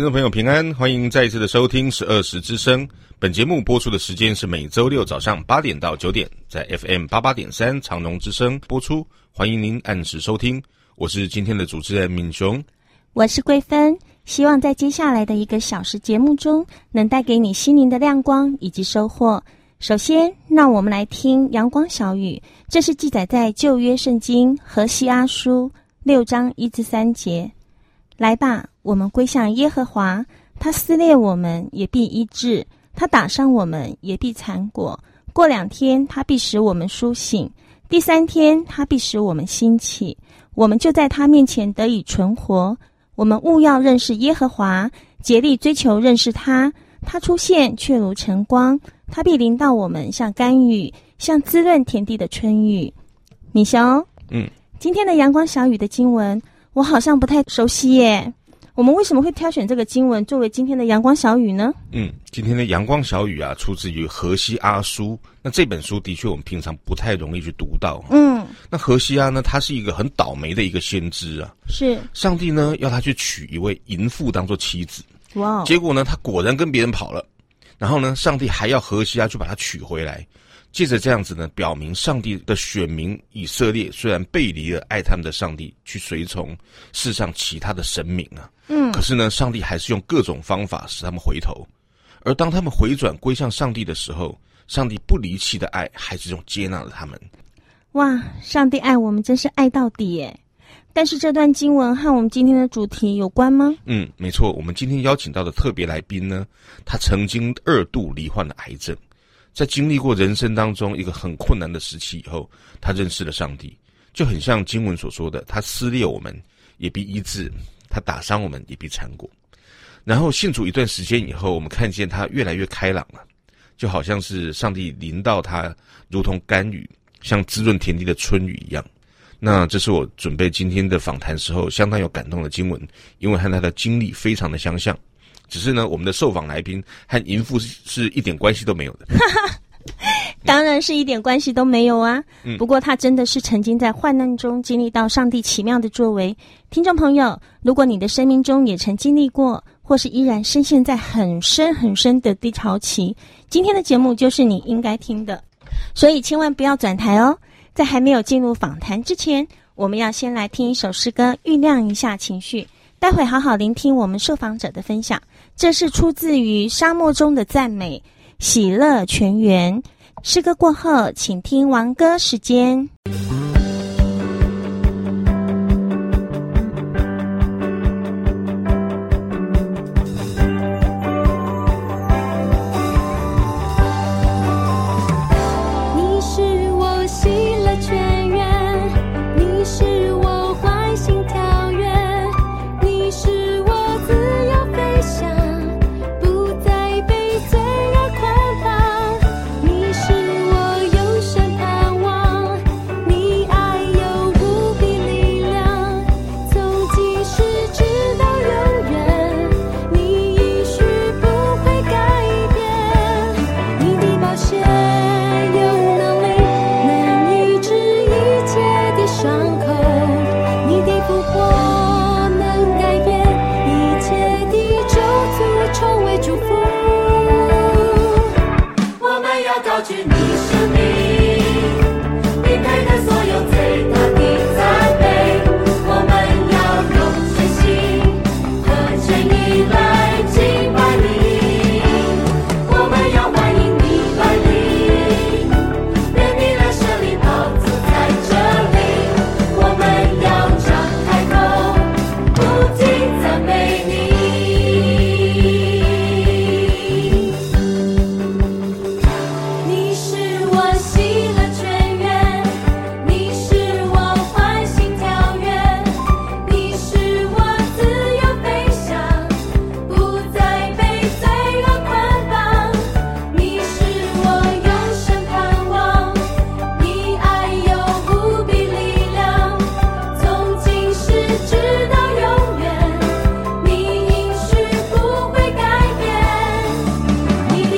听众朋友平安，欢迎再一次的收听十二时之声。本节目播出的时间是每周六早上八点到九点，在 FM 八八点三长隆之声播出。欢迎您按时收听，我是今天的主持人敏雄，我是桂芬。希望在接下来的一个小时节目中，能带给你心灵的亮光以及收获。首先，让我们来听阳光小雨，这是记载在旧约圣经何西阿书六章一至三节。来吧，我们归向耶和华，他撕裂我们，也必医治；他打伤我们，也必残果。过两天，他必使我们苏醒；第三天，他必使我们兴起。我们就在他面前得以存活。我们务要认识耶和华，竭力追求认识他。他出现却如晨光，他必临到我们，像甘雨，像滋润田地的春雨。米雄，嗯，今天的阳光小雨的经文。我好像不太熟悉耶，我们为什么会挑选这个经文作为今天的阳光小雨呢？嗯，今天的阳光小雨啊，出自于何西阿书。那这本书的确我们平常不太容易去读到。嗯，那何西阿呢，他是一个很倒霉的一个先知啊。是，上帝呢要他去娶一位淫妇当做妻子。哇，结果呢，他果然跟别人跑了。然后呢，上帝还要何西阿去把他娶回来。借着这样子呢，表明上帝的选民以色列虽然背离了爱他们的上帝，去随从世上其他的神明啊，嗯，可是呢，上帝还是用各种方法使他们回头。而当他们回转归向上帝的时候，上帝不离弃的爱还是用接纳了他们。哇，上帝爱我们真是爱到底耶！但是这段经文和我们今天的主题有关吗？嗯，没错，我们今天邀请到的特别来宾呢，他曾经二度罹患了癌症。在经历过人生当中一个很困难的时期以后，他认识了上帝，就很像经文所说的：“他撕裂我们，也必医治；他打伤我们，也必缠裹。”然后信主一段时间以后，我们看见他越来越开朗了，就好像是上帝临到他，如同甘雨，像滋润田地的春雨一样。那这是我准备今天的访谈时候相当有感动的经文，因为和他的经历非常的相像。只是呢，我们的受访来宾和淫妇是是一点关系都没有的。当然是一点关系都没有啊。嗯。不过他真的是曾经在患难中经历到上帝奇妙的作为。听众朋友，如果你的生命中也曾经历过，或是依然深陷在很深很深的低潮期，今天的节目就是你应该听的。所以千万不要转台哦。在还没有进入访谈之前，我们要先来听一首诗歌，酝酿一下情绪。待会好好聆听我们受访者的分享。这是出自于沙漠中的赞美，喜乐泉源。诗歌过后，请听王歌时间。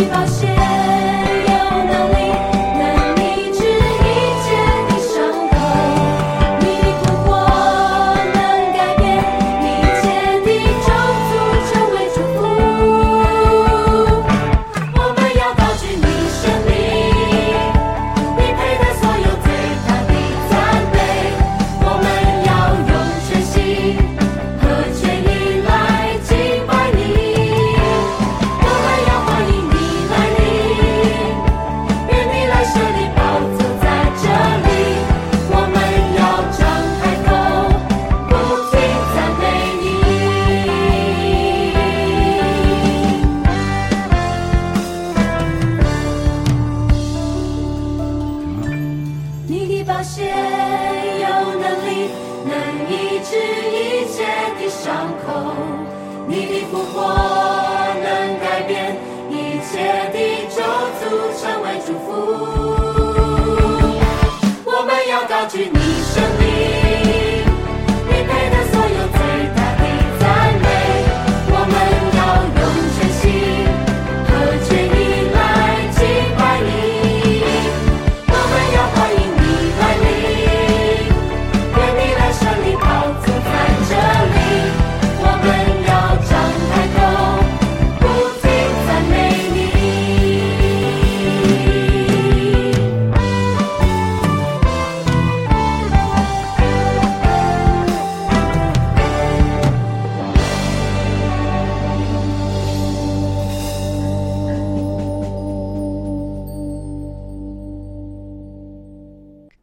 你发现。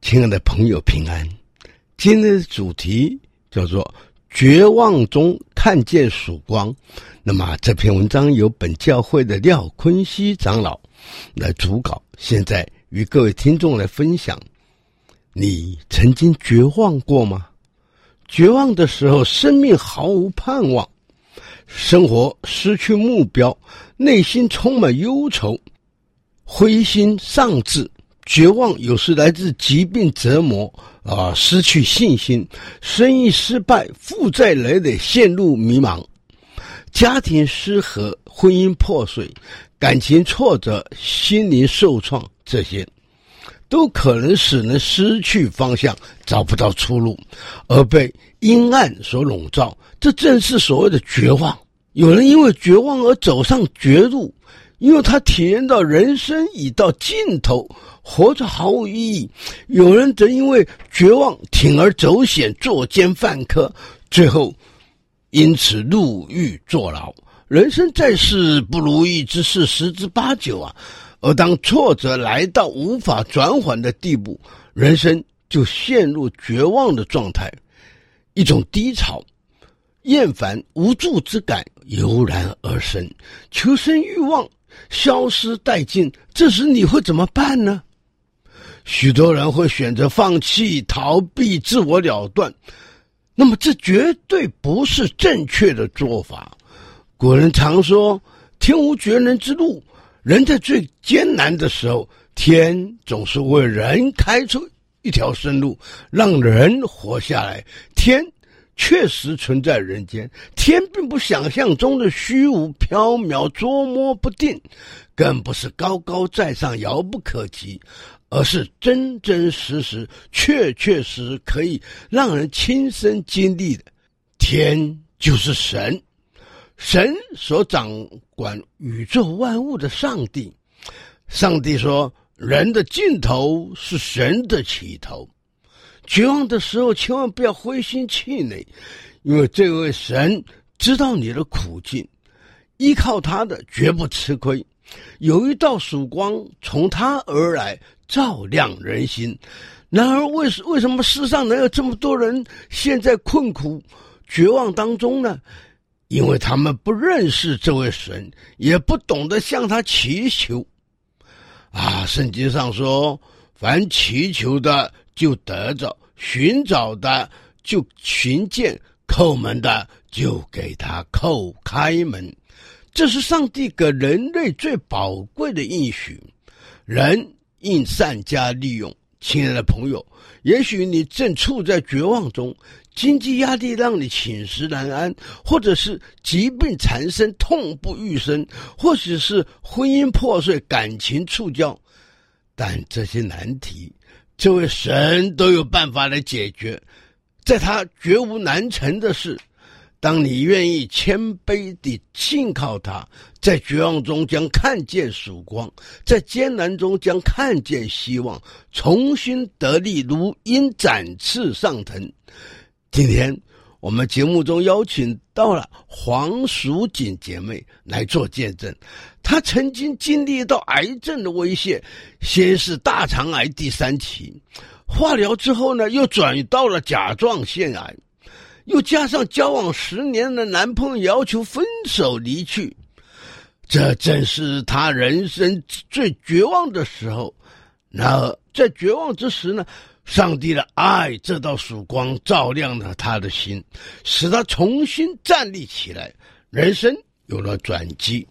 亲爱的朋友，平安。今天的主题叫做“绝望中看见曙光”。那么这篇文章由本教会的廖坤熙长老来主稿，现在与各位听众来分享。你曾经绝望过吗？绝望的时候，生命毫无盼望，生活失去目标，内心充满忧愁，灰心丧志。绝望有时来自疾病折磨啊，失去信心，生意失败，负债累累，陷入迷茫，家庭失和，婚姻破碎，感情挫折，心灵受创，这些都可能使人失去方向，找不到出路，而被阴暗所笼罩。这正是所谓的绝望。有人因为绝望而走上绝路，因为他体验到人生已到尽头。活着毫无意义，有人则因为绝望铤而走险，作奸犯科，最后因此入狱坐牢。人生在世，不如意之事十之八九啊。而当挫折来到无法转缓的地步，人生就陷入绝望的状态，一种低潮、厌烦、无助之感油然而生，求生欲望消失殆尽。这时你会怎么办呢？许多人会选择放弃、逃避、自我了断，那么这绝对不是正确的做法。古人常说：“天无绝人之路。”人在最艰难的时候，天总是为人开出一条生路，让人活下来。天确实存在人间，天并不想象中的虚无缥缈、捉摸不定，更不是高高在上、遥不可及。而是真真实实、确确实实可以让人亲身经历的。天就是神，神所掌管宇宙万物的上帝。上帝说：“人的尽头是神的起头。”绝望的时候，千万不要灰心气馁，因为这位神知道你的苦境，依靠他的绝不吃亏。有一道曙光从他而来。照亮人心。然而，为什为什么世上能有这么多人陷在困苦、绝望当中呢？因为他们不认识这位神，也不懂得向他祈求。啊，圣经上说：“凡祈求的就得着，寻找的就寻见，叩门的就给他叩开门。”这是上帝给人类最宝贵的应许。人。应善加利用，亲爱的朋友，也许你正处在绝望中，经济压力让你寝食难安，或者是疾病缠身，痛不欲生，或许是婚姻破碎，感情触礁。但这些难题，这位神都有办法来解决，在他绝无难成的事。当你愿意谦卑地信靠他，在绝望中将看见曙光，在艰难中将看见希望，重新得力，如鹰展翅上腾。今天我们节目中邀请到了黄淑锦姐妹来做见证，她曾经经历到癌症的威胁，先是大肠癌第三期，化疗之后呢，又转移到了甲状腺癌。又加上交往十年的男朋友要求分手离去，这正是她人生最绝望的时候。然而在绝望之时呢，上帝的爱这道曙光照亮了他的心，使他重新站立起来，人生有了转机。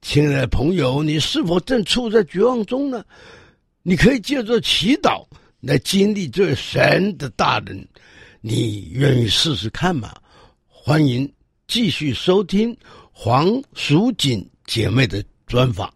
亲爱的朋友，你是否正处在绝望中呢？你可以借着祈祷来经历这位神的大能，你愿意试试看吗？欢迎继续收听黄淑锦姐妹的专访。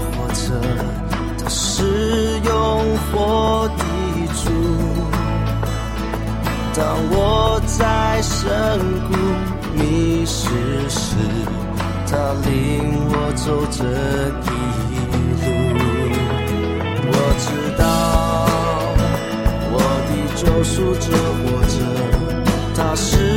火车它是用火的主。当我在深谷迷失时他领我走这一路。我知道我的救赎者火车他是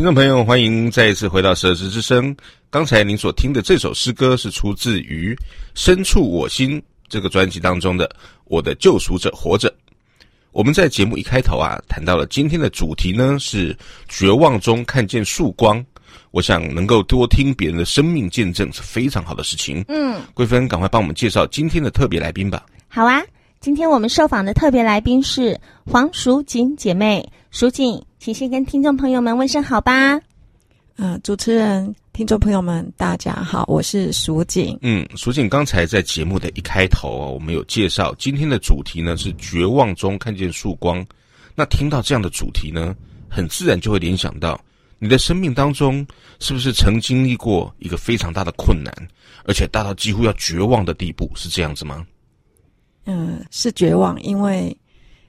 听众朋友，欢迎再一次回到《十二时之声》。刚才您所听的这首诗歌是出自于《深处我心》这个专辑当中的《我的救赎者活着》。我们在节目一开头啊，谈到了今天的主题呢，是绝望中看见曙光。我想能够多听别人的生命见证是非常好的事情。嗯，桂芬，赶快帮我们介绍今天的特别来宾吧。好啊，今天我们受访的特别来宾是黄淑锦姐妹，淑锦。请先跟听众朋友们问声好吧。嗯、呃，主持人、听众朋友们，大家好，我是淑锦。嗯，淑锦刚才在节目的一开头啊，我们有介绍今天的主题呢是绝望中看见曙光。那听到这样的主题呢，很自然就会联想到你的生命当中是不是曾经历过一个非常大的困难，而且大到几乎要绝望的地步，是这样子吗？嗯，是绝望，因为。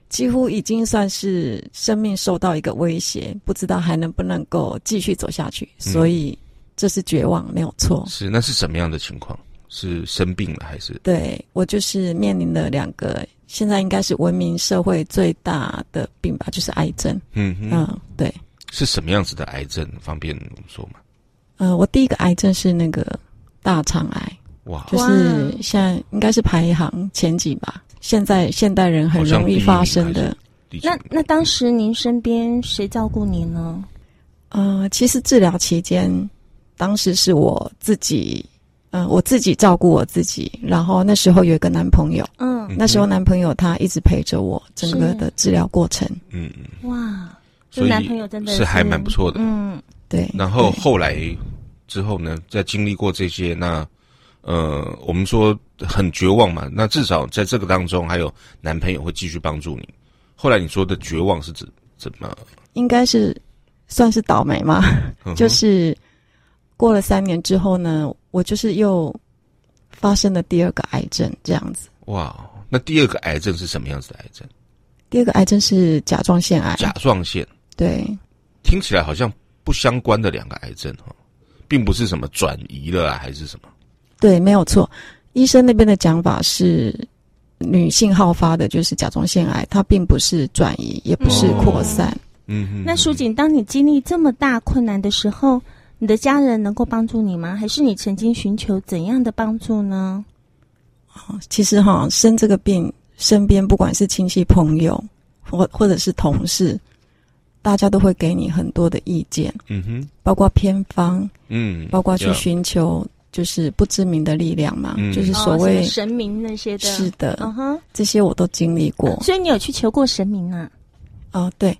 几乎已经算是生命受到一个威胁，不知道还能不能够继续走下去，嗯、所以这是绝望，没有错。是，那是什么样的情况？是生病了还是？对，我就是面临了两个，现在应该是文明社会最大的病吧，就是癌症。嗯哼嗯，对。是什么样子的癌症？方便说吗？呃，我第一个癌症是那个大肠癌，哇，就是现在应该是排行前几吧。现在现代人很容易发生的。那那当时您身边谁照顾您呢？呃，其实治疗期间，当时是我自己，嗯、呃，我自己照顾我自己。然后那时候有一个男朋友，嗯，那时候男朋友他一直陪着我整个的治疗过程。嗯嗯。哇，这男朋友真的是，是还蛮不错的。嗯，对。然后后来之后呢，在经历过这些那。呃，我们说很绝望嘛，那至少在这个当中还有男朋友会继续帮助你。后来你说的绝望是指怎么？应该是算是倒霉嘛，嗯、就是过了三年之后呢，我就是又发生了第二个癌症，这样子。哇，那第二个癌症是什么样子的癌症？第二个癌症是甲状腺癌。甲状腺，对，听起来好像不相关的两个癌症哈，并不是什么转移了啊，还是什么？对，没有错。医生那边的讲法是，女性好发的就是甲状腺癌，它并不是转移，也不是扩散。哦、嗯哼。那淑锦，当你经历这么大困难的时候，你的家人能够帮助你吗？还是你曾经寻求怎样的帮助呢？其实哈，生这个病，身边不管是亲戚朋友，或或者是同事，大家都会给你很多的意见。嗯哼。包括偏方，嗯，包括去寻求。就是不知名的力量嘛，嗯、就是所谓、哦、神明那些的，是的，嗯哼，这些我都经历过。所以你有去求过神明啊？哦，对，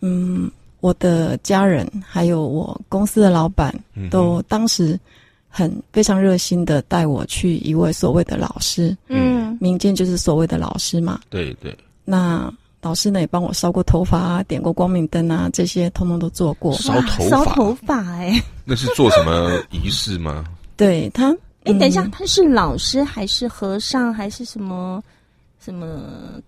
嗯，我的家人还有我公司的老板，都当时很非常热心的带我去一位所谓的老师，嗯，民间就是所谓的老师嘛，对对。那老师呢也帮我烧过头发啊，点过光明灯啊，这些通通都做过。烧头发？烧头发？哎，那是做什么仪式吗？对他，哎，等一下，他是老师还是和尚还是什么什么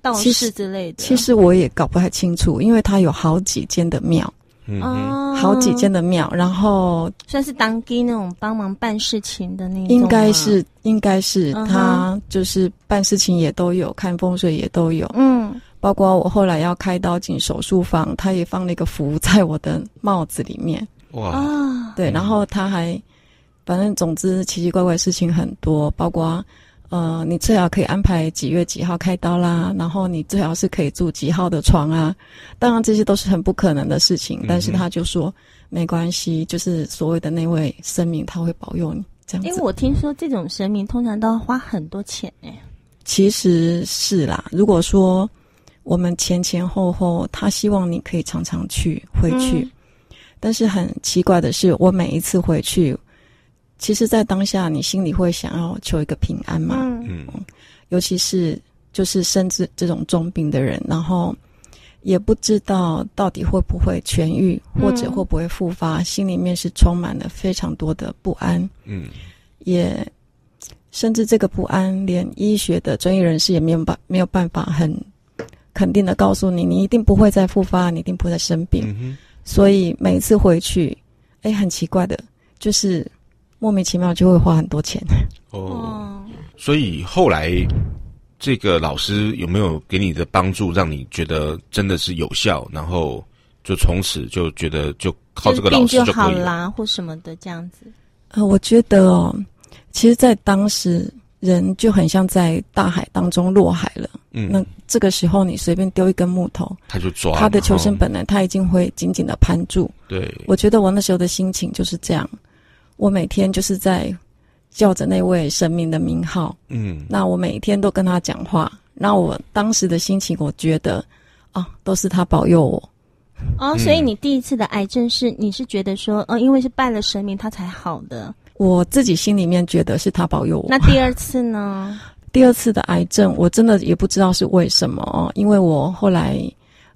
道士之类的？其实我也搞不太清楚，因为他有好几间的庙，嗯，好几间的庙，然后算是当地那种帮忙办事情的那种，应该是应该是他就是办事情也都有，看风水也都有，嗯，包括我后来要开刀进手术房，他也放了一个符在我的帽子里面，哇，对，然后他还。反正总之奇奇怪怪的事情很多，包括呃，你最好可以安排几月几号开刀啦，然后你最好是可以住几号的床啊。当然这些都是很不可能的事情，但是他就说、没关系，就是所谓的那位神明他会保佑你这样子。因为我听说这种神明通常都要花很多钱哎。其实是啦，如果说我们前前后后，他希望你可以常常去回去，嗯、但是很奇怪的是，我每一次回去。其实，在当下，你心里会想要求一个平安嘛？嗯，尤其是就是甚至这种重病的人，然后也不知道到底会不会痊愈，或者会不会复发，嗯、心里面是充满了非常多的不安。嗯，也甚至这个不安，连医学的专业人士也没有办没有办法很肯定的告诉你，你一定不会再复发，你一定不会再生病。嗯，所以每一次回去，哎，很奇怪的，就是。莫名其妙就会花很多钱哦，所以后来这个老师有没有给你的帮助，让你觉得真的是有效，然后就从此就觉得就靠这个老师就。好啦，或什么的这样子。呃，我觉得哦，其实，在当时人就很像在大海当中落海了。嗯，那这个时候你随便丢一根木头，他就抓他的求生本能，他一定会紧紧的攀住。对，我觉得我那时候的心情就是这样，我每天就是在叫着那位神明的名号。嗯，那我每天都跟他讲话，那我当时的心情，我觉得啊，都是他保佑我。哦，所以你第一次的癌症是，你是觉得说，哦，因为是拜了神明，他才好的。我自己心里面觉得是他保佑我。那第二次呢？第二次的癌症，我真的也不知道是为什么哦，因为我后来，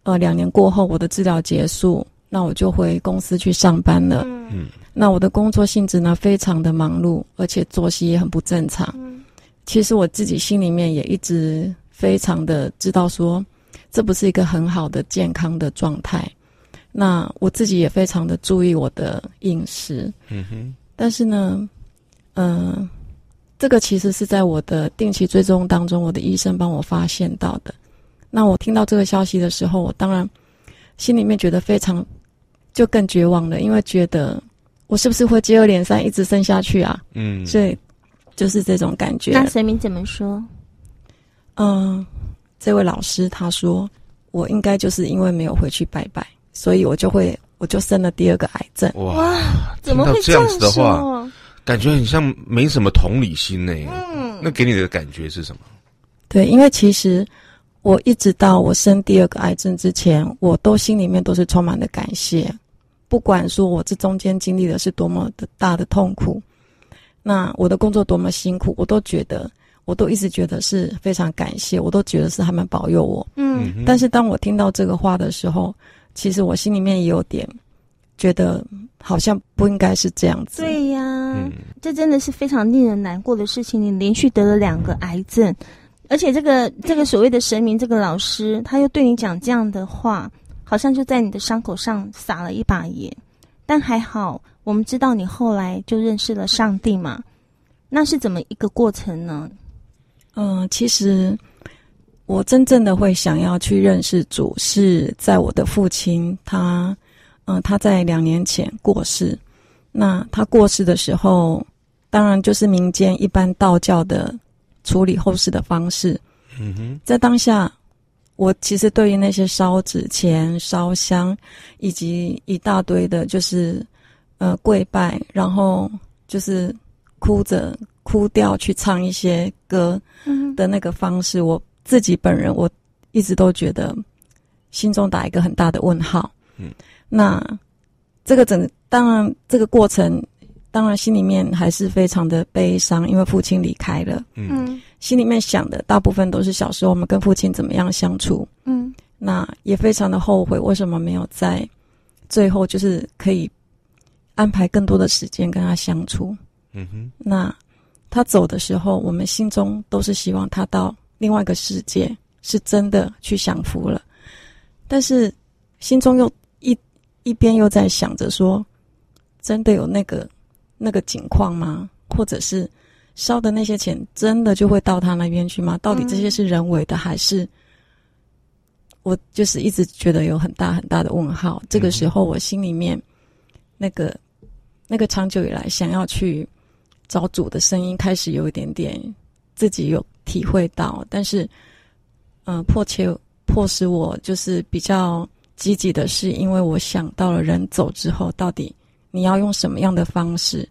呃，两年过后，我的治疗结束，那我就回公司去上班了。嗯，那我的工作性质呢，非常的忙碌，而且作息也很不正常。嗯，其实我自己心里面也一直非常的知道说，这不是一个很好的健康的状态。那我自己也非常的注意我的饮食。嗯哼，但是呢，嗯、呃。这个其实是在我的定期追踪当中，我的医生帮我发现到的。那我听到这个消息的时候，我当然心里面觉得非常就更绝望了，因为觉得我是不是会接二连三一直生下去啊？嗯，所以就是这种感觉。那神明怎么说？嗯，这位老师他说，我应该就是因为没有回去拜拜，所以我就会我就生了第二个癌症。哇，怎么会这样子的话？感觉很像没什么同理心呢。嗯，那给你的感觉是什么？对，因为其实我一直到我生第二个癌症之前，我都心里面都是充满了感谢。不管说我这中间经历的是多么的大的痛苦，那我的工作多么辛苦，我都觉得，我都一直觉得是非常感谢，我都觉得是他们保佑我。嗯，但是当我听到这个话的时候，其实我心里面也有点觉得。好像不应该是这样子。对呀、嗯，这真的是非常令人难过的事情。你连续得了两个癌症，而且这个这个所谓的神明，这个老师，他又对你讲这样的话，好像就在你的伤口上撒了一把盐。但还好，我们知道你后来就认识了上帝嘛。那是怎么一个过程呢？嗯、呃，其实我真正的会想要去认识主，是在我的父亲他。嗯、呃，他在两年前过世。那他过世的时候，当然就是民间一般道教的处理后事的方式。嗯哼，在当下，我其实对于那些烧纸钱、烧香，以及一大堆的，就是呃跪拜，然后就是哭着哭掉去唱一些歌的那个方式，嗯、我自己本人我一直都觉得心中打一个很大的问号。嗯。那这个整当然这个过程，当然心里面还是非常的悲伤，因为父亲离开了。嗯，心里面想的大部分都是小时候我们跟父亲怎么样相处。嗯，那也非常的后悔，为什么没有在最后就是可以安排更多的时间跟他相处。嗯哼，那他走的时候，我们心中都是希望他到另外一个世界，是真的去享福了，但是心中又。一一边又在想着说，真的有那个那个情况吗？或者是烧的那些钱真的就会到他那边去吗？到底这些是人为的，还是我就是一直觉得有很大很大的问号？这个时候，我心里面那个那个长久以来想要去找主的声音，开始有一点点自己有体会到，但是嗯、呃，迫切迫使我就是比较。积极的是，因为我想到了人走之后，到底你要用什么样的方式？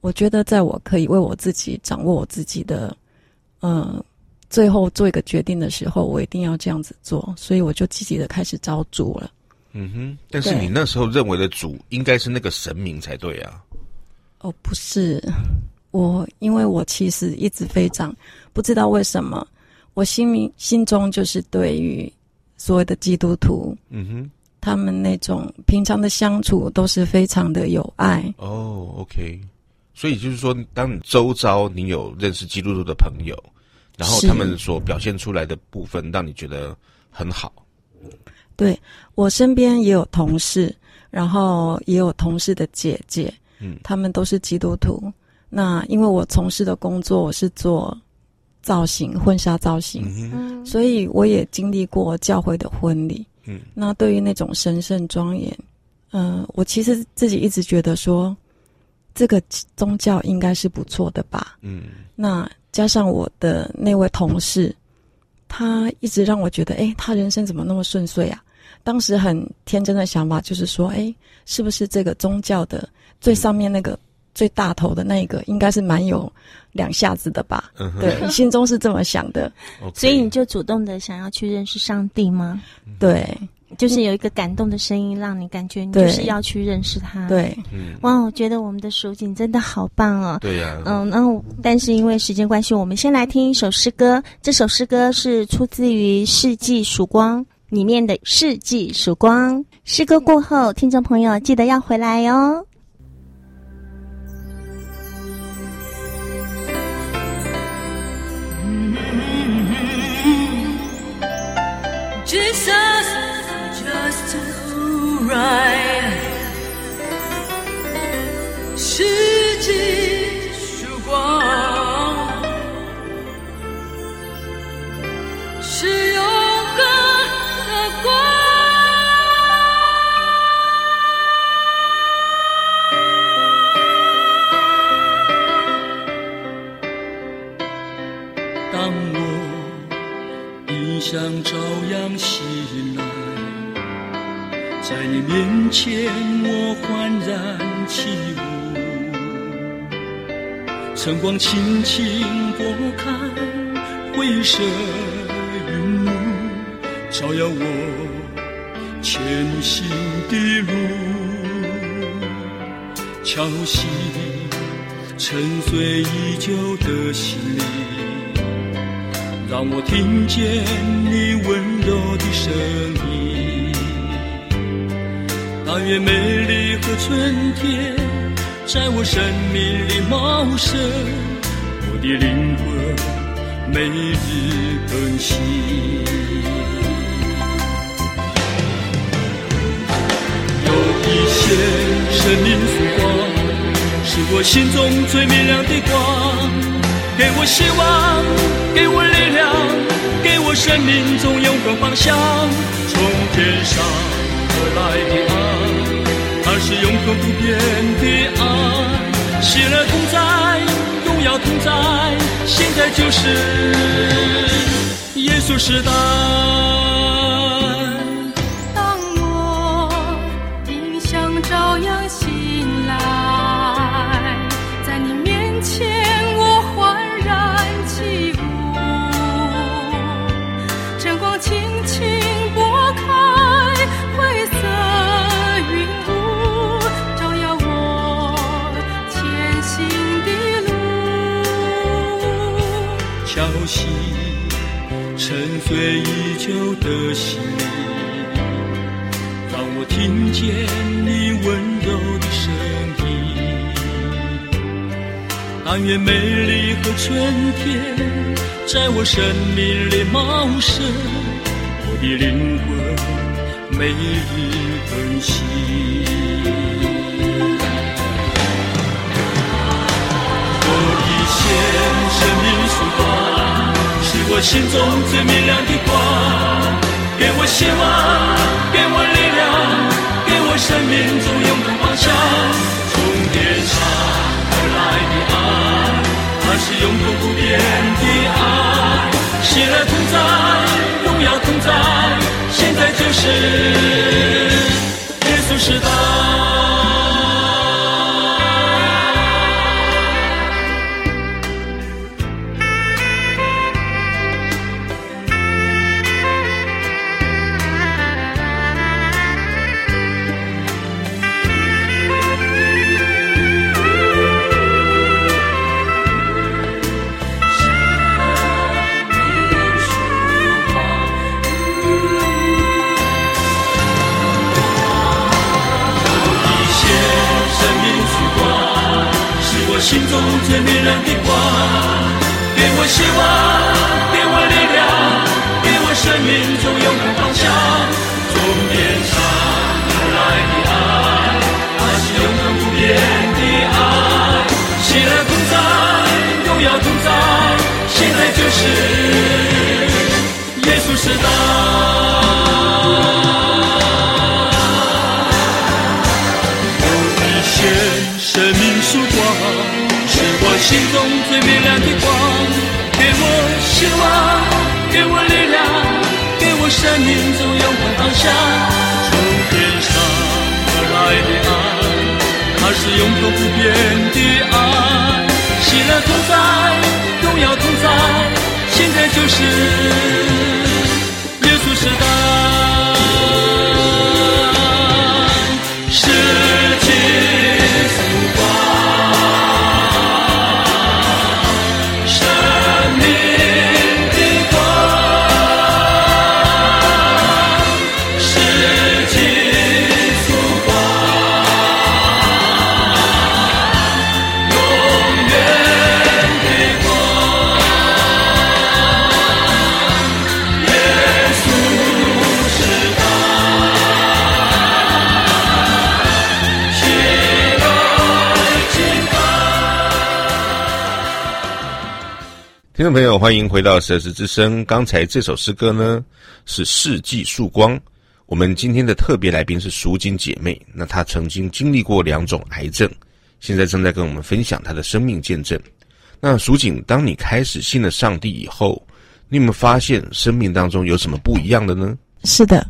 我觉得，在我可以为我自己掌握我自己的，呃，最后做一个决定的时候，我一定要这样子做。所以，我就积极的开始招主了。嗯哼，但是你那时候认为的主应该是那个神明才对啊？哦，不是，我因为我其实一直非常不知道为什么，我心明心中就是对于。所谓的基督徒，嗯哼，他们那种平常的相处都是非常的有爱。哦，OK，所以就是说，当你周遭你有认识基督徒的朋友，然后他们所表现出来的部分，让你觉得很好。对，我身边也有同事，然后也有同事的姐姐，嗯，他们都是基督徒。那因为我从事的工作，我是做。造型，婚纱造型，嗯，所以我也经历过教会的婚礼，嗯，那对于那种神圣庄严，嗯、呃，我其实自己一直觉得说，这个宗教应该是不错的吧。嗯，那加上我的那位同事，他一直让我觉得，哎，他人生怎么那么顺遂啊？当时很天真的想法就是说，哎，是不是这个宗教的最上面那个、嗯、最大头的那个，应该是蛮有两下子的吧？嗯、对，你 心中是这么想的，所以你就主动的想要去认识上帝吗？对。就是有一个感动的声音，让你感觉你就是要去认识他。对，嗯，哇，我觉得我们的蜀锦真的好棒哦。对呀、啊，嗯，然后但是因为时间关系，我们先来听一首诗歌。这首诗歌是出自于《世纪曙光》里面的《世纪曙光》。诗歌过后，听众朋友记得要回来哟。世纪曙光，是永恒的光。当我迎向朝阳西。在你面前，我焕然起舞，晨光轻轻拨开灰色云雾，照耀我前行的路。敲醒沉睡已久的心灵，让我听见你温柔的声音。但愿美丽和春天在我生命里茂盛，我的灵魂每日更新。有一线生命曙光，是我心中最明亮的光，给我希望，给我力量，给我生命中永恒方向，从天上而来的爱。是永恒不变的爱，喜乐同在，荣耀同在，现在就是耶稣时代。睡已久的心，让我听见你温柔的声音。但愿美丽和春天在我生命里茂盛，我的灵魂每日更新。我心中最明亮的光，给我希望，给我力量，给我生命中永恒方向。从天上而来的爱，它是永恒不变的爱。喜乐同在，荣耀同在，现在就是耶稣时代。永不变的爱。喜乐同在，荣耀同在，现在就是听众朋友，欢迎回到《蛇子之声》。刚才这首诗歌呢，是世纪曙光。我们今天的特别来宾是蜀锦姐妹。那她曾经经历过两种癌症，现在正在跟我们分享她的生命见证。那蜀锦，当你开始信了上帝以后，你有没有发现生命当中有什么不一样的呢？是的，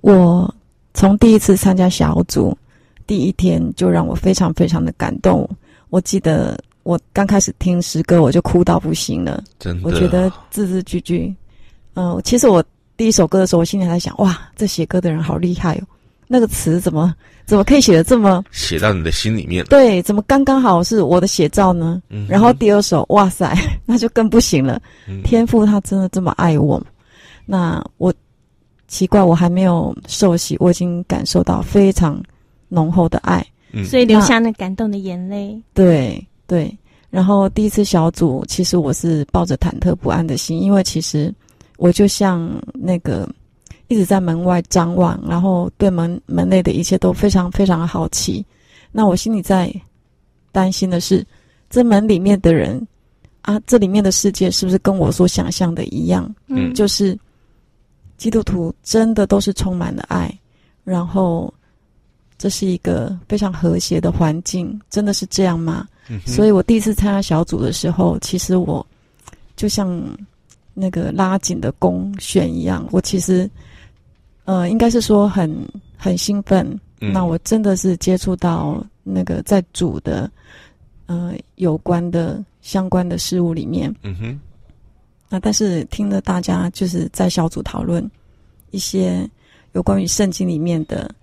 我从第一次参加小组第一天就让我非常非常的感动。我记得。我刚开始听诗歌，我就哭到不行了。真的，我觉得字字句句，嗯、呃，其实我第一首歌的时候，我心里还在想，哇，这写歌的人好厉害哦，那个词怎么怎么可以写的这么写到你的心里面？对，怎么刚刚好是我的写照呢？嗯、然后第二首，哇塞，那就更不行了。嗯、天赋他真的这么爱我，那我奇怪，我还没有受洗，我已经感受到非常浓厚的爱，嗯、所以流下那感动的眼泪。对。对，然后第一次小组，其实我是抱着忐忑不安的心，因为其实我就像那个一直在门外张望，然后对门门内的一切都非常非常的好奇。那我心里在担心的是，这门里面的人啊，这里面的世界是不是跟我所想象的一样？嗯，就是基督徒真的都是充满了爱，然后这是一个非常和谐的环境，真的是这样吗？所以我第一次参加小组的时候，其实我就像那个拉紧的弓弦一样，我其实呃，应该是说很很兴奋。嗯、那我真的是接触到那个在主的呃有关的相关的事物里面。嗯哼。那但是听了大家就是在小组讨论一些有关于圣经里面的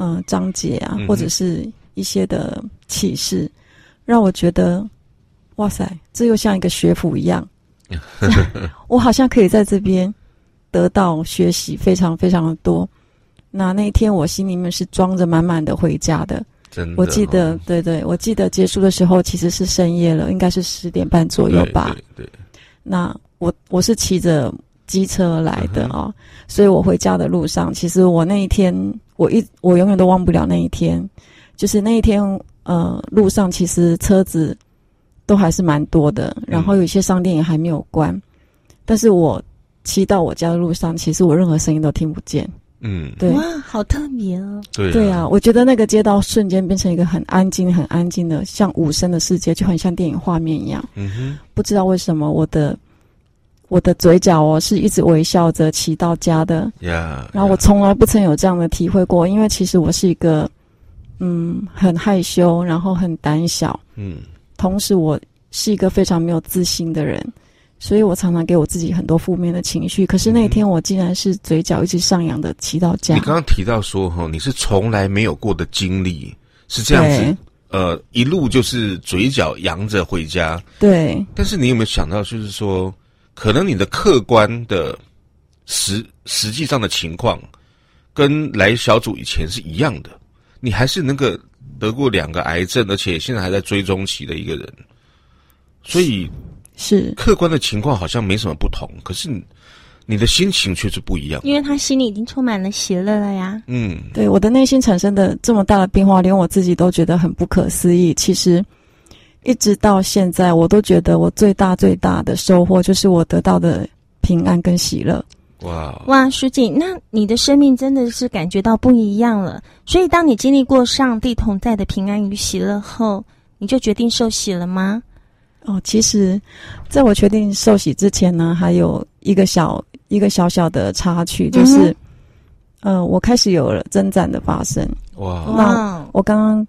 嗯、呃、章节啊，或者是一些的启示。让我觉得，哇塞，这又像一个学府一样，我好像可以在这边得到学习，非常非常的多。那那一天我心里面是装着满满的回家的。真的，我记得，对对，我记得结束的时候其实是深夜了，应该是十点半左右吧。对，对，对。那我我是骑着机车来的啊、哦，所以我回家的路上，其实我那一天，我一我永远都忘不了那一天，就是那一天。呃，路上其实车子都还是蛮多的，然后有些商店也还没有关。嗯、但是我骑到我家的路上，其实我任何声音都听不见。嗯，对，哇，好特别哦。对啊，对啊，我觉得那个街道瞬间变成一个很安静、很安静的，像无声的世界，就很像电影画面一样。嗯哼，不知道为什么我的我的嘴角哦是一直微笑着骑到家的。呀，yeah, 然后我从来不曾有这样的体会过，因为其实我是一个。嗯，很害羞，然后很胆小。嗯，同时我是一个非常没有自信的人，所以我常常给我自己很多负面的情绪。可是那天我竟然是嘴角一直上扬的骑到家。你刚刚提到说哈，你是从来没有过的经历，是这样子。呃，一路就是嘴角扬着回家。对。但是你有没有想到，就是说，可能你的客观的实实际上的情况，跟来小组以前是一样的。你还是那个得过两个癌症，而且现在还在追踪期的一个人，所以是客观的情况好像没什么不同，可是你的心情却是不一样。因为他心里已经充满了喜乐了呀。嗯，对，我的内心产生的这么大的变化，连我自己都觉得很不可思议。其实一直到现在，我都觉得我最大最大的收获就是我得到的平安跟喜乐。哇哇，书记，那你的生命真的是感觉到不一样了。所以，当你经历过上帝同在的平安与喜乐后，你就决定受洗了吗？哦，其实在我确定受洗之前呢，还有一个小一个小小的插曲，就是，嗯、呃，我开始有了征战的发生。哇！那我刚刚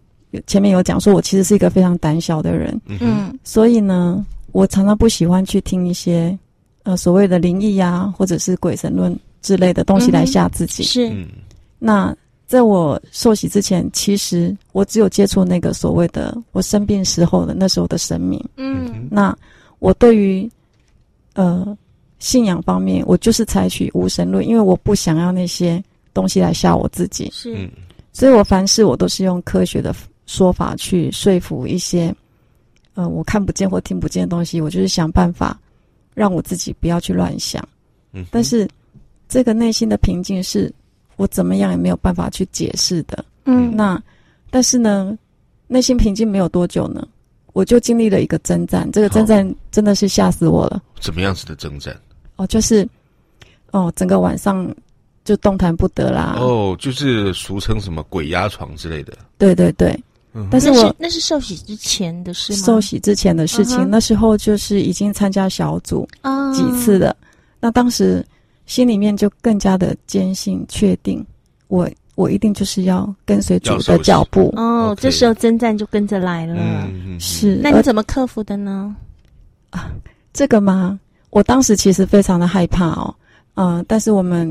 前面有讲说，我其实是一个非常胆小的人，嗯，所以呢，我常常不喜欢去听一些呃所谓的灵异呀，或者是鬼神论之类的东西来吓自己。嗯、是，嗯，那。在我受洗之前，其实我只有接触那个所谓的我生病时候的那时候的神明。嗯，那我对于呃信仰方面，我就是采取无神论，因为我不想要那些东西来吓我自己。是，所以我凡事我都是用科学的说法去说服一些呃我看不见或听不见的东西，我就是想办法让我自己不要去乱想。嗯，但是这个内心的平静是。我怎么样也没有办法去解释的，嗯，那但是呢，内心平静没有多久呢，我就经历了一个征战，这个征战真的是吓死我了。怎么样子的征战？哦，就是哦，整个晚上就动弹不得啦。哦，就是俗称什么鬼压床之类的。对对对，嗯、但是我那是，受洗之前的事吗？受洗之前的事情，uh huh、那时候就是已经参加小组几次的。Uh huh、那当时。心里面就更加的坚信、确定，我我一定就是要跟随主的脚步。哦，这时候征战就跟着来了。嗯、是，那你怎么克服的呢？啊，这个吗？我当时其实非常的害怕哦。嗯、呃，但是我们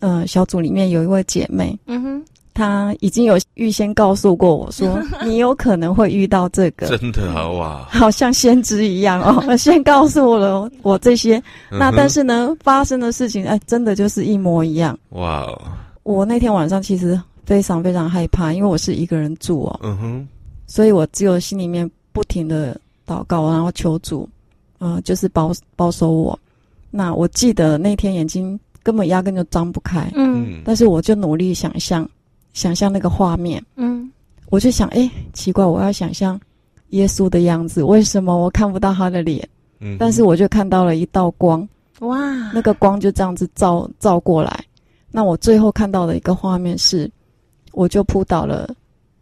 呃小组里面有一位姐妹，嗯哼。他已经有预先告诉过我说，你有可能会遇到这个，真的好哇，好像先知一样哦，先告诉我了我这些。那但是呢，发生的事情哎，真的就是一模一样。哇哦！我那天晚上其实非常非常害怕，因为我是一个人住哦，嗯哼，所以我只有心里面不停的祷告，然后求主，嗯、呃，就是保保守我。那我记得那天眼睛根本压根就张不开，嗯，但是我就努力想象。想象那个画面，嗯，我就想，哎，奇怪，我要想象耶稣的样子，为什么我看不到他的脸？嗯，但是我就看到了一道光，哇，那个光就这样子照照过来。那我最后看到的一个画面是，我就扑倒了，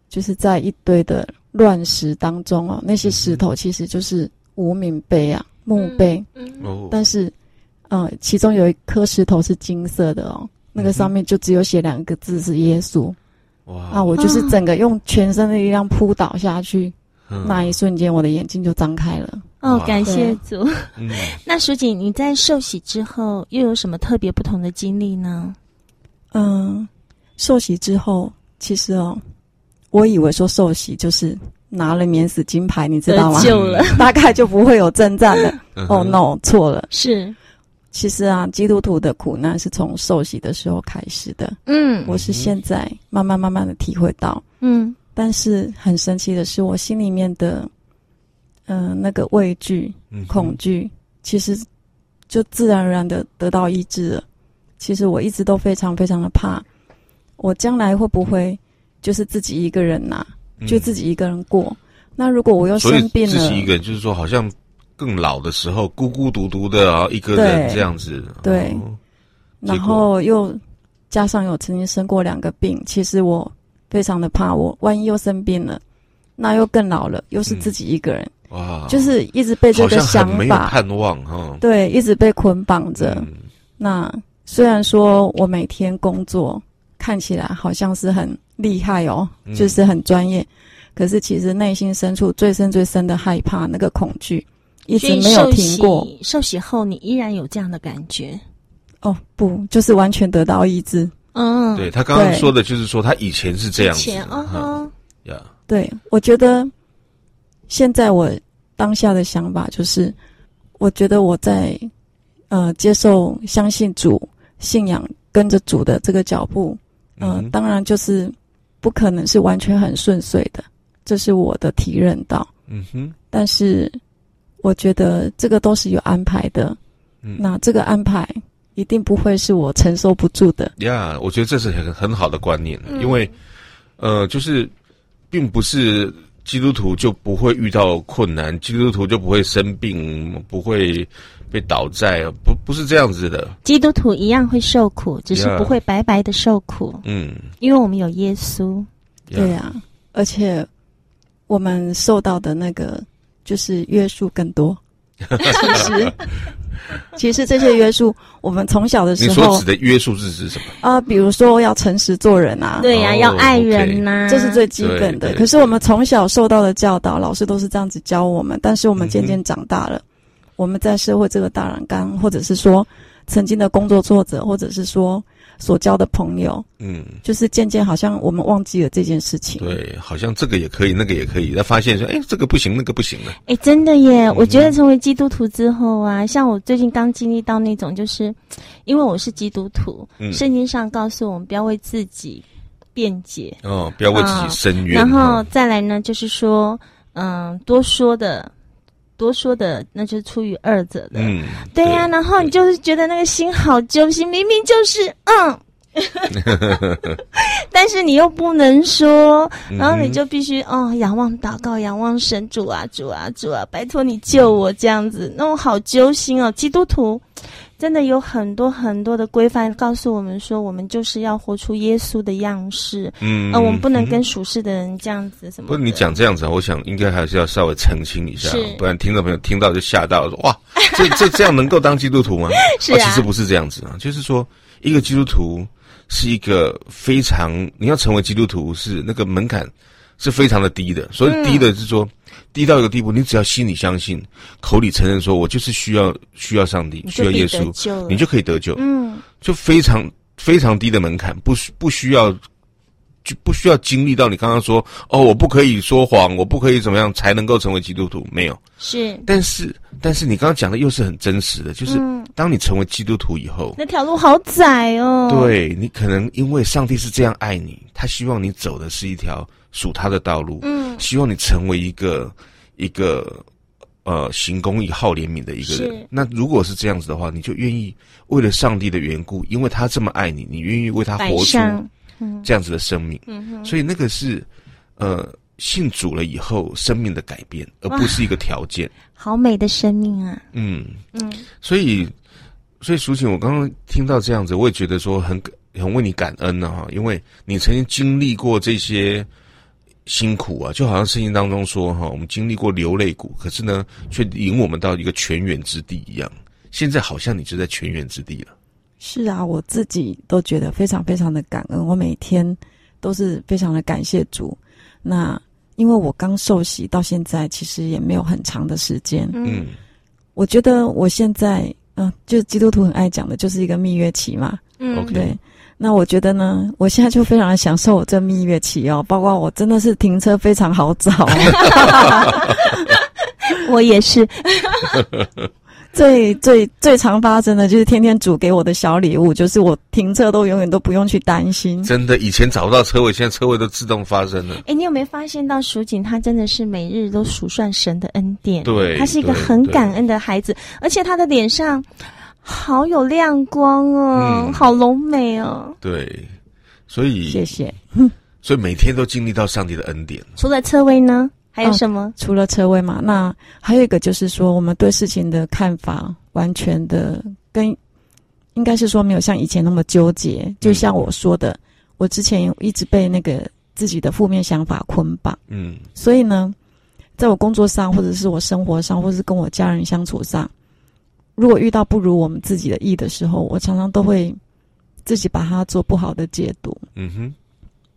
就是在一堆的乱石当中哦，那些石头其实就是无名碑啊，墓碑，嗯，哦，但是，呃，其中有一颗石头是金色的哦。那个上面就只有写两个字是耶稣，哇！啊，我就是整个用全身的力量扑倒下去，嗯、那一瞬间我的眼睛就张开了。哦，感谢主。嗯、那淑锦，你在受洗之后又有什么特别不同的经历呢？嗯，受洗之后，其实哦，我以为说受洗就是拿了免死金牌，你知道吗？得救了，大概就不会有征战了。哦，no，错了，是。其实啊，基督徒的苦难是从受洗的时候开始的。嗯，我是现在慢慢慢慢的体会到。嗯，但是很神奇的是，我心里面的，嗯、呃，那个畏惧、恐惧，嗯、其实就自然而然的得到医治了。其实我一直都非常非常的怕，我将来会不会就是自己一个人呐、啊，嗯、就自己一个人过？那如果我又生病了，自己一个人，就是说好像。更老的时候，孤孤独独的啊，一个人这样子。对，哦、然后又加上有曾经生过两个病，其实我非常的怕，我万一又生病了，那又更老了，又是自己一个人。嗯、哇，就是一直被这个想法，没有盼望哈。对，一直被捆绑着。嗯、那虽然说我每天工作看起来好像是很厉害哦，嗯、就是很专业，可是其实内心深处最深最深的害怕，那个恐惧。一直没有停过。受洗后，你依然有这样的感觉？哦，不，就是完全得到医治。嗯，对，他刚刚说的就是说，他以前是这样子。以前，哦吼，呀，对，我觉得现在我当下的想法就是，我觉得我在呃接受、相信主、信仰、跟着主的这个脚步，嗯当然就是不可能是完全很顺遂的，这是我的体认到。嗯哼，但是。我觉得这个都是有安排的，嗯，那这个安排一定不会是我承受不住的。呀，yeah, 我觉得这是很很好的观念，嗯、因为，呃，就是，并不是基督徒就不会遇到困难，基督徒就不会生病，不会被倒债，不不是这样子的。基督徒一样会受苦，只是不会白白的受苦。嗯，因为我们有耶稣。对呀、啊，而且我们受到的那个。就是约束更多。其实，其实这些约束，我们从小的时候，你所指的约束是指什么？啊、呃，比如说要诚实做人啊，对呀、啊，要爱人呐、啊，这是最基本的。可是我们从小受到的教导，老师都是这样子教我们。但是我们渐渐长大了，嗯、我们在社会这个大染缸，或者是说曾经的工作作者，或者是说。所交的朋友，嗯，就是渐渐好像我们忘记了这件事情。对，好像这个也可以，那个也可以。他发现说，哎，这个不行，那个不行了。哎，真的耶！嗯、我觉得成为基督徒之后啊，像我最近刚经历到那种，就是因为我是基督徒，嗯、圣经上告诉我们不要为自己辩解，哦，不要为自己申冤。然后再来呢，就是说，嗯，多说的。多说的那就是出于二者的，嗯，对呀、啊，然后你就是觉得那个心好揪心，明明就是嗯，但是你又不能说，然后你就必须哦仰望祷告，仰望神主啊主啊主啊，拜托你救我这样子，那我好揪心哦，基督徒。真的有很多很多的规范告诉我们说，我们就是要活出耶稣的样式。嗯，呃，我们不能跟属世的人这样子什么。不是你讲这样子，我想应该还是要稍微澄清一下，不然听众朋友听到就吓到，说哇，这这这样能够当基督徒吗？是啊，其实不是这样子啊，就是说一个基督徒是一个非常，你要成为基督徒是那个门槛是非常的低的，所以低的是说。嗯低到一个地步，你只要心里相信，口里承认说，我就是需要需要上帝，需要耶稣，你就可以得救。嗯，就非常非常低的门槛，不需不需要，就不需要经历到你刚刚说哦，我不可以说谎，我不可以怎么样才能够成为基督徒？没有，是，但是但是你刚刚讲的又是很真实的，就是当你成为基督徒以后，那条路好窄哦。对，你可能因为上帝是这样爱你，他希望你走的是一条。属他的道路，嗯，希望你成为一个一个呃行公义、好怜悯的一个人。那如果是这样子的话，你就愿意为了上帝的缘故，因为他这么爱你，你愿意为他活出这样子的生命。嗯，所以那个是呃信主了以后生命的改变，而不是一个条件。好美的生命啊！嗯嗯，所以所以淑琴，我刚刚听到这样子，我也觉得说很很为你感恩呢哈，因为你曾经经历过这些。辛苦啊，就好像圣经当中说哈，我们经历过流泪谷，可是呢，却引我们到一个泉源之地一样。现在好像你就在泉源之地了。是啊，我自己都觉得非常非常的感恩，我每天都是非常的感谢主。那因为我刚受洗到现在，其实也没有很长的时间。嗯，我觉得我现在，嗯、呃，就基督徒很爱讲的，就是一个蜜月期嘛。嗯，对。Okay. 那我觉得呢，我现在就非常的享受我这蜜月期哦，包括我真的是停车非常好找，我也是。最最最常发生的就是天天主给我的小礼物，就是我停车都永远都不用去担心。真的，以前找不到车位，现在车位都自动发生了。哎，你有没有发现到蜀锦他真的是每日都数算神的恩典？对，他是一个很感恩的孩子，而且他的脸上。好有亮光哦，嗯、好浓美哦。对，所以谢谢。所以每天都经历到上帝的恩典。除了车位呢，还有什么？哦、除了车位嘛，那还有一个就是说，我们对事情的看法完全的跟，应该是说没有像以前那么纠结。就像我说的，嗯、我之前一直被那个自己的负面想法捆绑。嗯，所以呢，在我工作上，或者是我生活上，或者是跟我家人相处上。如果遇到不如我们自己的意的时候，我常常都会自己把它做不好的解读。嗯哼。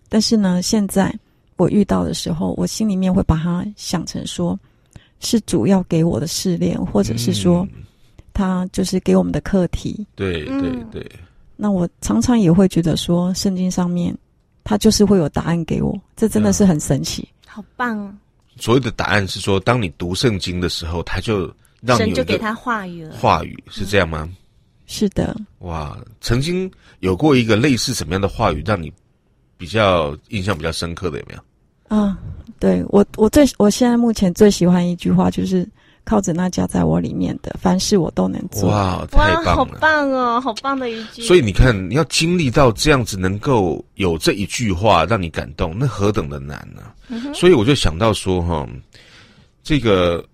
但是呢，现在我遇到的时候，我心里面会把它想成说，是主要给我的试炼，或者是说，他就是给我们的课题。对对对。那我常常也会觉得说，圣经上面他就是会有答案给我，这真的是很神奇。好棒啊！所谓的答案是说，当你读圣经的时候，他就。让你神就给他话语了，话语是这样吗？嗯、是的。哇，曾经有过一个类似什么样的话语，让你比较印象比较深刻的有没有？啊，对我，我最我现在目前最喜欢一句话就是靠着那加在我里面的，凡事我都能做。哇，太棒了，好棒哦，好棒的一句。所以你看，你要经历到这样子，能够有这一句话让你感动，那何等的难呢、啊？嗯、所以我就想到说，哈，这个。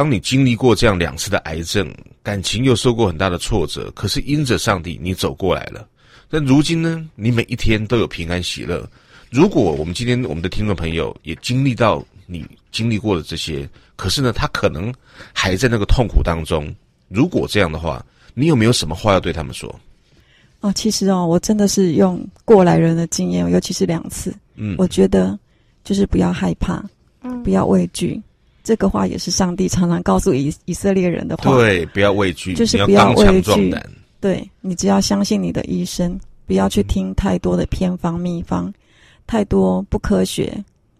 当你经历过这样两次的癌症，感情又受过很大的挫折，可是因着上帝，你走过来了。但如今呢，你每一天都有平安喜乐。如果我们今天我们的听众朋友也经历到你经历过的这些，可是呢，他可能还在那个痛苦当中。如果这样的话，你有没有什么话要对他们说？哦，其实哦，我真的是用过来人的经验，尤其是两次，嗯，我觉得就是不要害怕，嗯，不要畏惧。这个话也是上帝常常告诉以以色列人的话。对，不要畏惧，就是不要畏惧。对，你只要相信你的医生，不要去听太多的偏方秘方，太多不科学、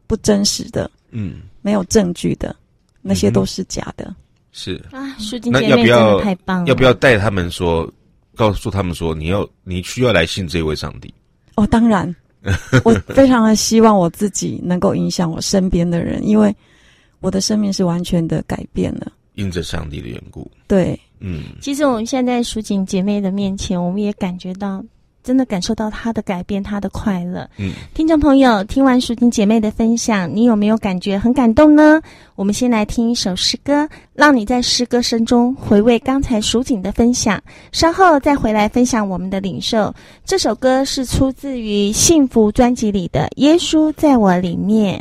不真实的，嗯，没有证据的，那些都是假的。是啊，书经姐妹真的太棒了。要不要带他们说，告诉他们说，你要你需要来信这位上帝？哦，当然，我非常的希望我自己能够影响我身边的人，因为我的生命是完全的改变了，因着上帝的缘故。对。嗯，其实我们现在淑锦姐妹的面前，我们也感觉到，真的感受到她的改变，她的快乐。嗯，听众朋友，听完淑锦姐妹的分享，你有没有感觉很感动呢？我们先来听一首诗歌，让你在诗歌声中回味刚才淑锦的分享，稍后再回来分享我们的领受。这首歌是出自于《幸福》专辑里的《耶稣在我里面》。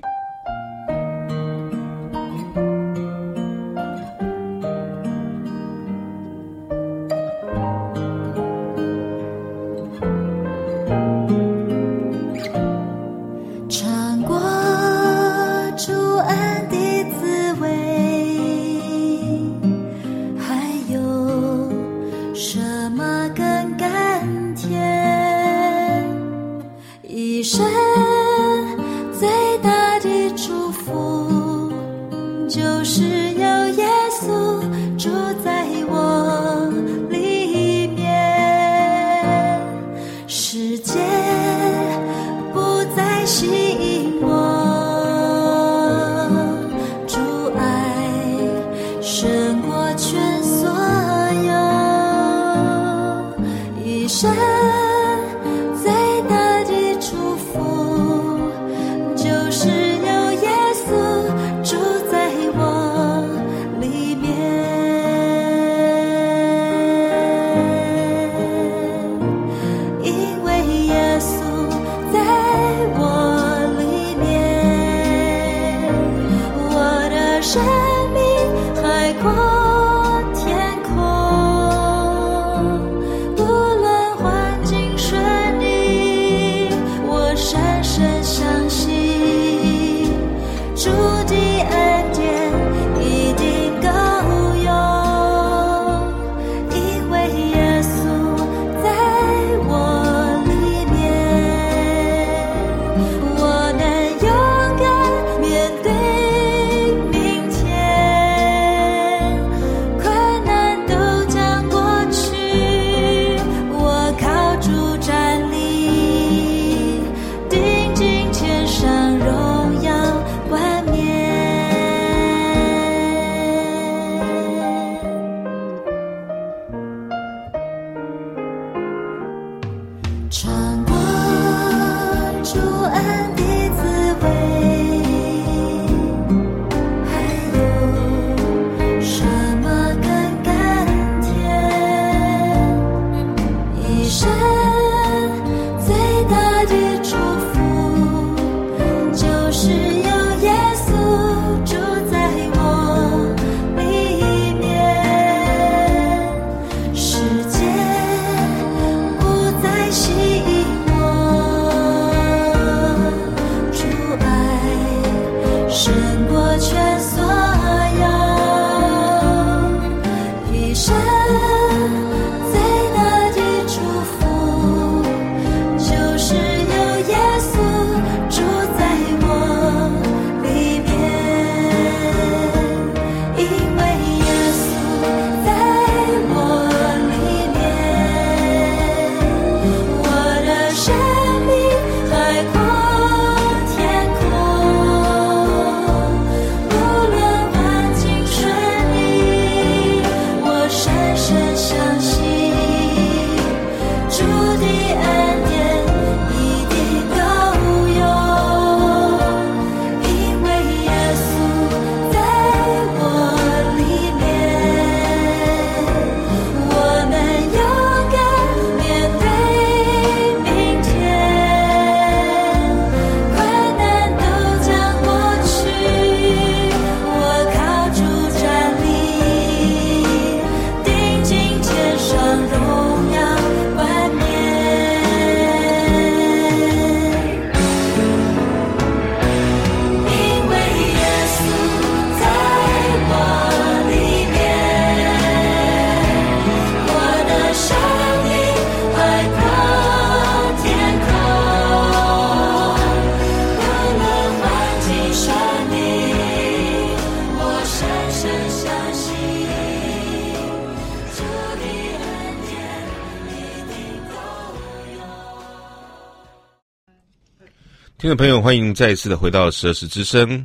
听众朋友，欢迎再一次的回到十二时之声。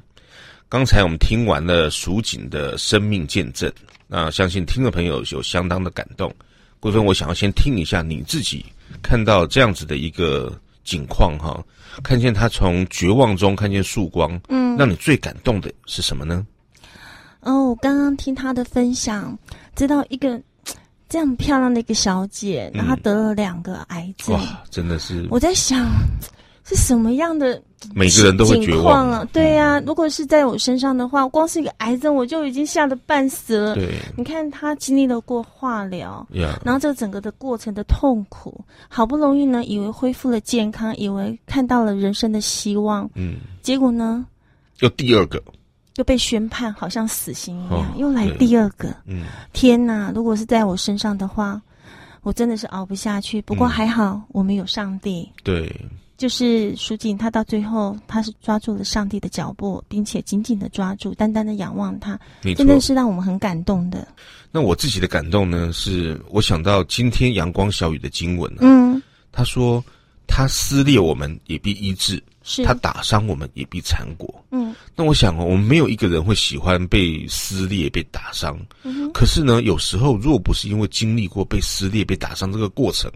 刚才我们听完了蜀锦的生命见证，那相信听众朋友有相当的感动。桂芬，我想要先听一下你自己看到这样子的一个景况哈，看见他从绝望中看见曙光，嗯，让你最感动的是什么呢？哦，我刚刚听他的分享，知道一个这样漂亮的一个小姐，然后她得了两个癌症，哇，真的是我在想。是什么样的？每个人都会绝望啊！对呀、啊，如果是在我身上的话，光是一个癌症，我就已经吓得半死了。对，你看他经历了过化疗，Yeah. 然后这整个的过程的痛苦，好不容易呢，以为恢复了健康，以为看到了人生的希望，嗯，结果呢，又第二个，又被宣判，好像死刑一样，哦、又来第二个。嗯，天哪！如果是在我身上的话，我真的是熬不下去。不过还好，嗯、我们有上帝。对。就是蜀锦，他到最后他是抓住了上帝的脚步，并且紧紧的抓住，单单的仰望他，真的是让我们很感动的。那我自己的感动呢，是我想到今天阳光小雨的经文，啊，嗯，他说他撕裂我们也必医治，是他打伤我们也必缠裹，嗯。那我想哦，我们没有一个人会喜欢被撕裂、被打伤，嗯。可是呢，有时候若不是因为经历过被撕裂、被打伤这个过程，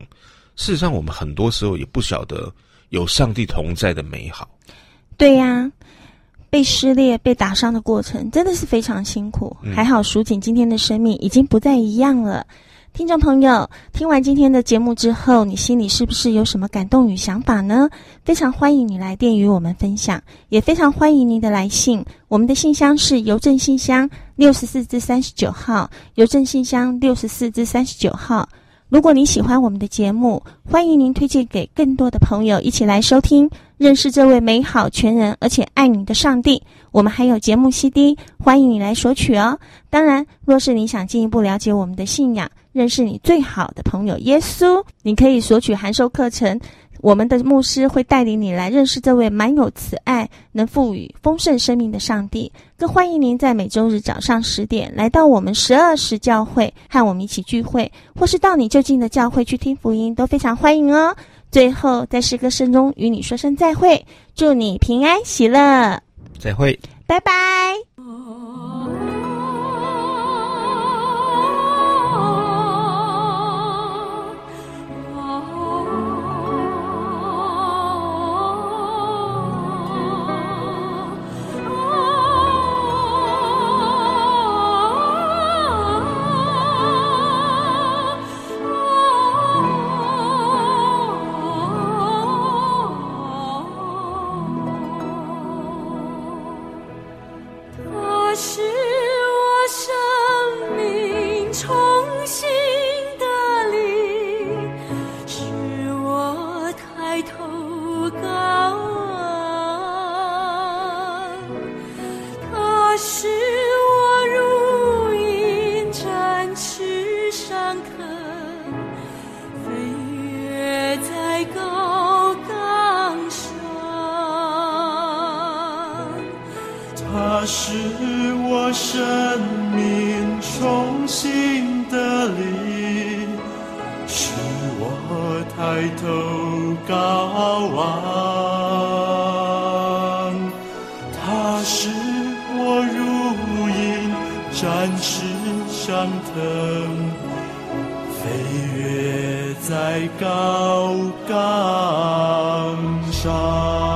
事实上我们很多时候也不晓得。有上帝同在的美好，对呀，被撕裂、被打伤的过程真的是非常辛苦。嗯、还好蜀锦今天的生命已经不再一样了。听众朋友，听完今天的节目之后，你心里是不是有什么感动与想法呢？非常欢迎你来电与我们分享，也非常欢迎您的来信。我们的信箱是邮政信箱六十四至三十九号，邮政信箱六十四至三十九号。如果你喜欢我们的节目，欢迎您推荐给更多的朋友一起来收听，认识这位美好、全人而且爱你的上帝。我们还有节目 CD，欢迎你来索取哦。当然，若是你想进一步了解我们的信仰，认识你最好的朋友耶稣，你可以索取函授课程。我们的牧师会带领你来认识这位满有慈爱、能赋予丰盛生命的上帝。更欢迎您在每周日早上十点来到我们十二时教会，和我们一起聚会，或是到你就近的教会去听福音，都非常欢迎哦。最后，在诗歌声中与你说声再会，祝你平安喜乐，再会，拜拜。飞跃在高岗上。